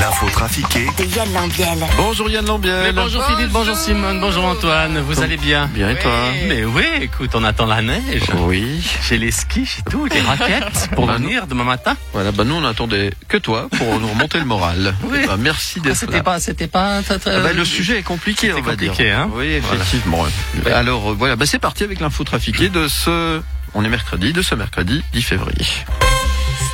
L'info trafiquée De Yann Lambiel. Bonjour Yann Lambiel. Mais bonjour Philippe, bonjour Simone, bonjour Antoine, vous allez bien Bien et toi Mais oui, écoute, on attend la neige. Oui. J'ai les skis, j'ai tout, les raquettes pour Bah, venir demain matin. Voilà, bah nous on attendait que toi pour nous remonter le moral. Oui. Bah, merci Ah, d'être c'était là. pas, c'était pas. très, très- Ah bah, le sujet est compliqué, on va compliqué, dire. hein Oui, effectivement. Alors euh, voilà, bah, c'est parti avec l'info trafiquée de ce. On est mercredi, de ce mercredi 10 février.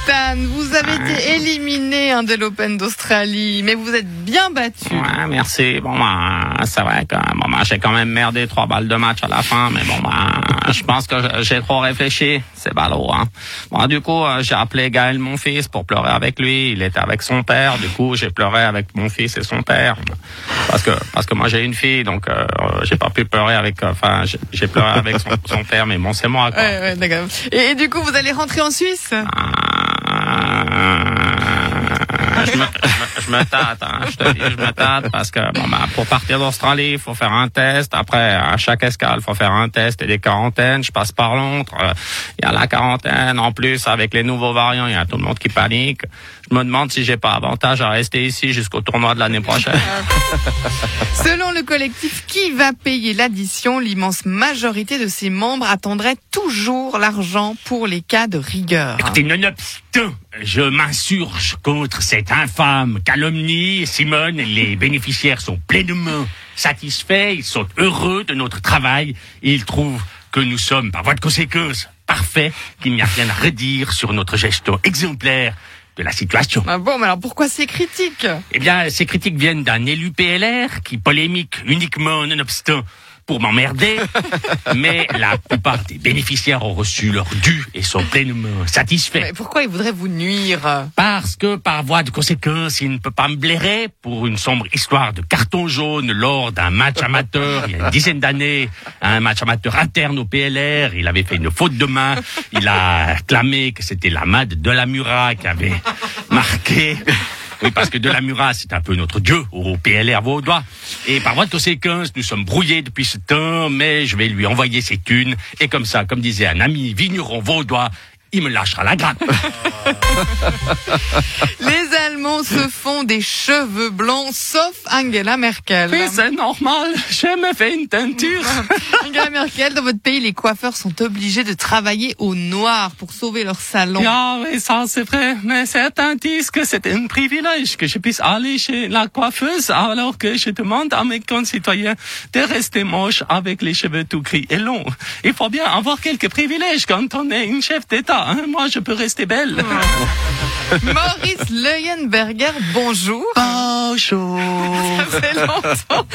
Stan, vous avez été éliminé hein, de l'Open d'Australie, mais vous êtes bien battu. Ouais, merci. Bon, bah, c'est vrai que bon, bah, j'ai quand même merdé trois balles de match à la fin, mais bon, bah, je pense que j'ai trop réfléchi. C'est ballot, hein. Bon, du coup, euh, j'ai appelé Gaël, mon fils, pour pleurer avec lui. Il était avec son père. Du coup, j'ai pleuré avec mon fils et son père. Parce que, parce que moi, j'ai une fille, donc, euh, j'ai pas pu pleurer avec, euh, enfin, j'ai- j'ai pleuré avec son, son père, mais bon, c'est moi, quoi. Ouais, ouais, d'accord. Et, et du coup, vous allez rentrer en Suisse? Euh, je, me, je, me, je me tâte, hein, je te dis, je me tâte parce que bon, bah, pour partir d'Australie, il faut faire un test. Après, à chaque escale, faut faire un test et des quarantaines. Je passe par Londres. euh, Il y a la quarantaine. En plus, avec les nouveaux variants, il y a tout le monde qui panique. Je me demande si j'ai pas avantage à rester ici jusqu'au tournoi de l'année prochaine. Selon le collectif Qui va payer l'addition, l'immense majorité de ses membres attendrait toujours l'argent pour les cas de rigueur. Écoutez, nonobstant, je m'insurge contre cette infâme calomnie. Simone, les bénéficiaires sont pleinement satisfaits, ils sont heureux de notre travail et ils trouvent que nous sommes, par voie de conséquence, parfaits, qu'il n'y a rien à redire sur notre gestion exemplaire de la situation. Ah bon, mais alors pourquoi ces critiques? Eh bien, ces critiques viennent d'un élu PLR qui polémique uniquement, nonobstant, pour m'emmerder. Mais la plupart des bénéficiaires ont reçu leur dû et sont pleinement satisfaits. Mais pourquoi ils voudraient vous nuire Parce que, par voie de conséquence, il ne peut pas me blairer pour une sombre histoire de carton jaune lors d'un match amateur il y a une dizaine d'années. Un match amateur interne au PLR. Il avait fait une faute de main. Il a clamé que c'était la main de Delamura qui avait marqué. Oui, parce que Delamura, c'est un peu notre dieu au PLR vaudois. Et par voie de conséquence, nous sommes brouillés depuis ce temps, mais je vais lui envoyer ses thunes. Et comme ça, comme disait un ami vigneron vaudois, il me lâchera la grappe. Les Allemands se font des cheveux blancs, sauf Angela Merkel. Oui, c'est normal. J'ai me fait une teinture. Angela Merkel, dans votre pays, les coiffeurs sont obligés de travailler au noir pour sauver leur salon. Ah oui, ça c'est vrai, mais certains disent que c'est un privilège que je puisse aller chez la coiffeuse alors que je demande à mes concitoyens de rester moches avec les cheveux tout gris et longs. Il faut bien avoir quelques privilèges quand on est une chef d'État. Hein? Moi, je peux rester belle. Maurice Leuenberger, bonjour. Bonjour. Ça fait longtemps.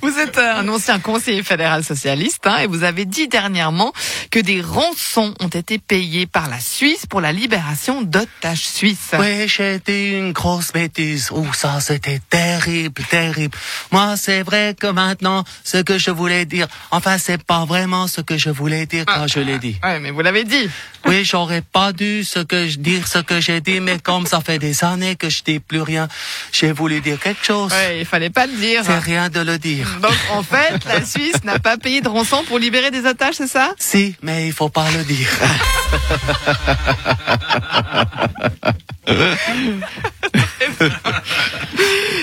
Vous êtes un ancien conseiller fédéral socialiste hein, et vous avez dit dernièrement que des rançons ont été payées par la Suisse pour la libération d'otages suisses. Oui, j'ai dit une grosse bêtise. Oh, ça, c'était terrible, terrible. Moi, c'est vrai que maintenant, ce que je voulais dire, enfin, c'est pas vraiment ce que je voulais dire quand je l'ai dit. Ouais, mais vous l'avez dit. Oui, j'aurais pas dû ce que je dire ce que j'ai dit, mais comme ça fait des années que je dis plus rien, j'ai voulu dire quelque chose. Ouais, il fallait pas le dire. C'est rien de le dire. Donc en fait, la Suisse n'a pas payé de rançon pour libérer des otages, c'est ça? Si, mais il faut pas le dire.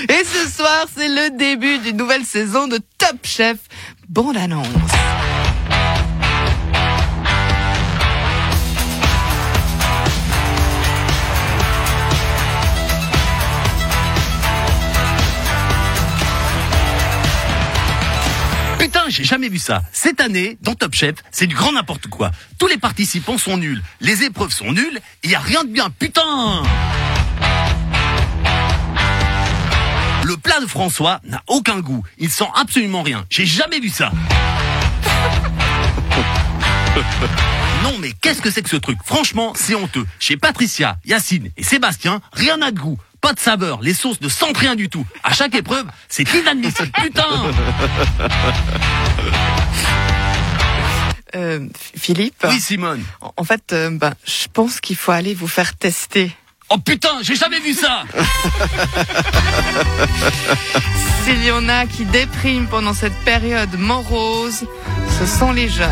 Et ce soir, c'est le début d'une nouvelle saison de Top Chef. Bonne annonce. J'ai jamais vu ça. Cette année, dans Top Chef, c'est du grand n'importe quoi. Tous les participants sont nuls, les épreuves sont nulles, et y a rien de bien. Putain Le plat de François n'a aucun goût. Il sent absolument rien. J'ai jamais vu ça. Non mais qu'est-ce que c'est que ce truc? Franchement, c'est honteux. Chez Patricia, Yacine et Sébastien, rien n'a de goût. Pas de saveur, les sauces ne sentent rien du tout. À chaque épreuve, c'est inadmissible. Putain Euh, Philippe Oui Simone. En fait, euh, ben, je pense qu'il faut aller vous faire tester. Oh putain, j'ai jamais vu ça S'il y en a qui dépriment pendant cette période morose, ce sont les jeunes.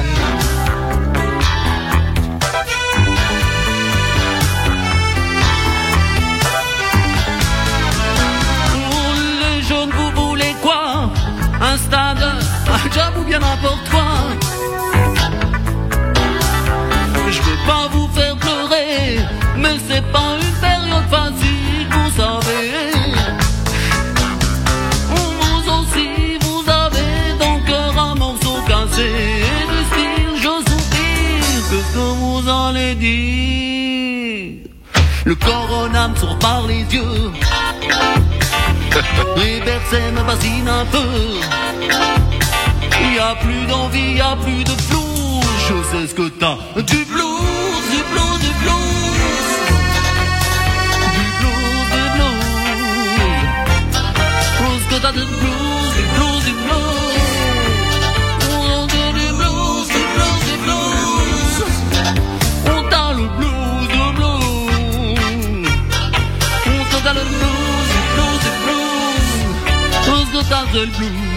J'avoue bien n'importe quoi. Je vais pas vous faire pleurer, mais c'est pas une période facile, vous savez. Vous aussi, vous avez dans le cœur un morceau cassé. Et du style, je soupire, qu'est-ce que vous allez dire Le corona me sort par les yeux. Versets me fascinent un peu. Y a plus d'envie, y a plus de flou. Je sais ce que t'as. Du blues, du blues, du blues. Du blues, du blues. Oh, ce que t'as de blues, du blues, du blues. Oh, du blues, du blues, du blues. On t'a le blues, le blues. On t'a le blues, du blues, du blues. On se t'a le blues.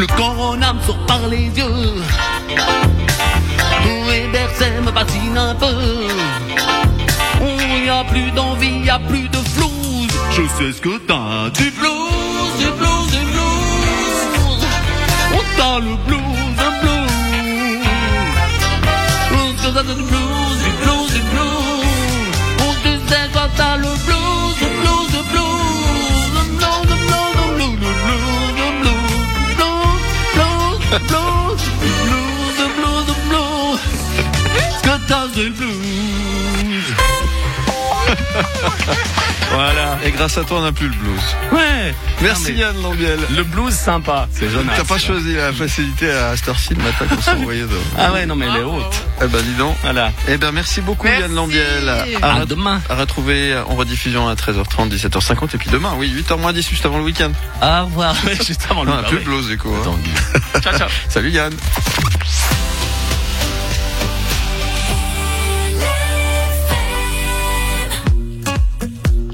Le corona me sort par les yeux. Les versets me fascinent un peu. Il y a plus d'envie, y a plus de flouze. Je sais ce que t'as. Du blues, du blues, du blues. On t'a le blues, le blues. On te donne du blues, du blues, du blues? On te sait quand t'as le blues, blues, blues, blues, blues, blues, the blues, the blues. Que t'as le blues. Voilà. Et grâce à toi, on n'a plus le blues. Ouais. Merci mais Yann Lambiel. Le blues sympa, c'est Jonas. T'as pas choisi la facilité à cette heure-ci le matin qu'on s'est envoyé dehors. Ah ouais, non mais elle est haute. Eh ben dis donc. Voilà. Eh ben merci beaucoup Merci. Yann Lambiel. À re- demain. à retrouver en rediffusion à 13h30, 17h50 et puis demain, oui, 8h moins 10 juste avant le week-end. Au revoir. Juste avant le On n'a bah plus ouais. de blues du coup. hein. Ciao ciao. Salut Yann.